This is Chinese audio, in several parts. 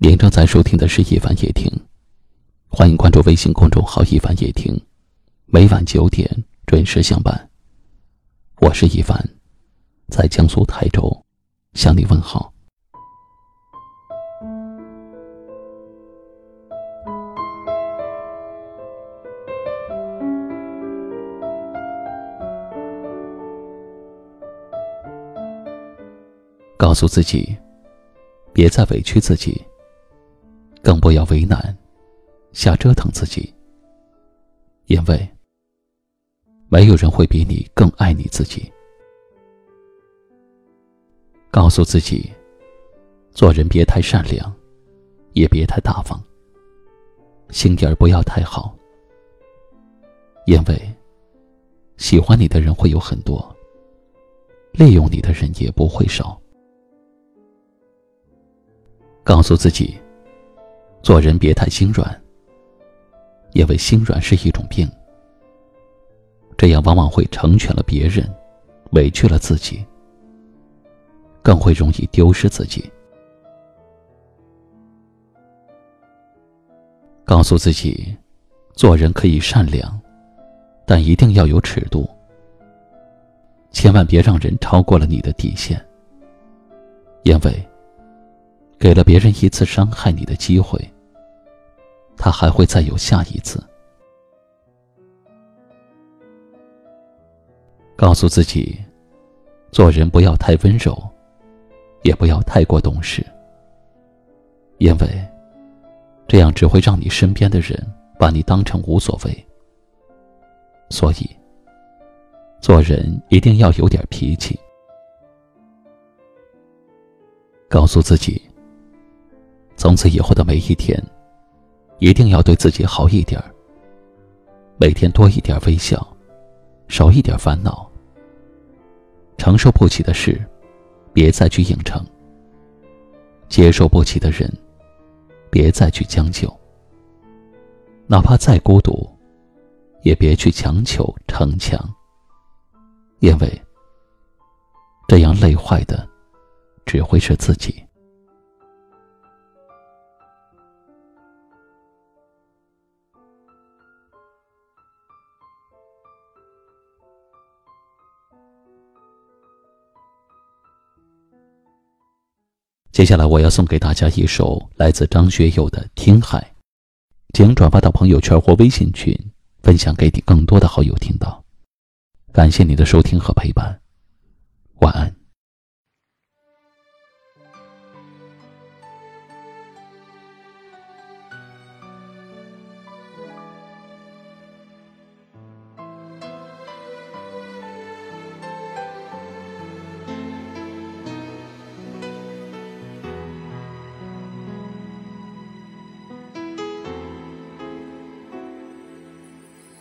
您正在收听的是《一凡夜听》，欢迎关注微信公众号“一凡夜听”，每晚九点准时相伴。我是一凡，在江苏台州向你问好。告诉自己，别再委屈自己。更不要为难，瞎折腾自己。因为没有人会比你更爱你自己。告诉自己，做人别太善良，也别太大方，心眼儿不要太好。因为喜欢你的人会有很多，利用你的人也不会少。告诉自己。做人别太心软，因为心软是一种病。这样往往会成全了别人，委屈了自己，更会容易丢失自己。告诉自己，做人可以善良，但一定要有尺度，千万别让人超过了你的底线，因为。给了别人一次伤害你的机会，他还会再有下一次。告诉自己，做人不要太温柔，也不要太过懂事，因为这样只会让你身边的人把你当成无所谓。所以，做人一定要有点脾气。告诉自己。从此以后的每一天，一定要对自己好一点儿。每天多一点微笑，少一点烦恼。承受不起的事，别再去应承；接受不起的人，别再去将就。哪怕再孤独，也别去强求逞强，因为这样累坏的，只会是自己。接下来我要送给大家一首来自张学友的《听海》，请转发到朋友圈或微信群，分享给你更多的好友听到。感谢你的收听和陪伴，晚安。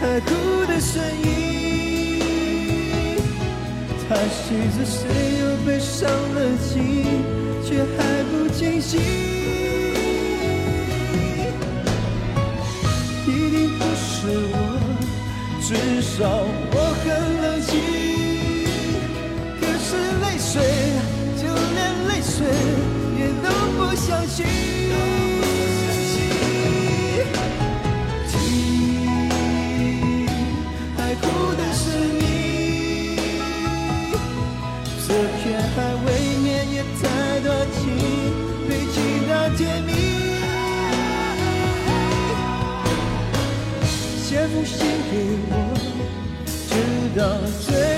海哭的声音，它随着谁又被伤了心，却还不清醒。一定不是我，至少我很冷静。可是泪水，就连泪水也都不相信。写封信给我，直到最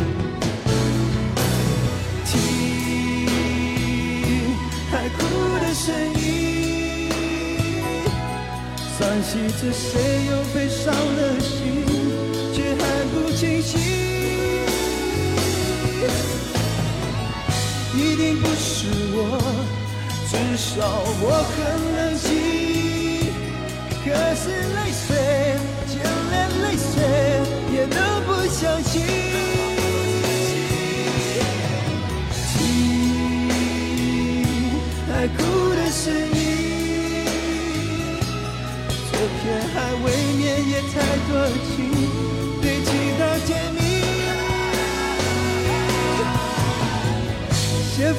记着谁又被伤了心，却还不清醒。一定不是我，至少我很冷静。可是泪水，就连泪水也都不相信。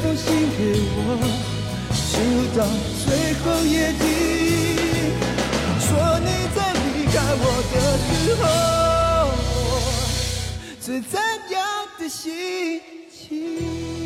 封信给我，直到最后夜底。说你在离开我的时候是怎样的心情？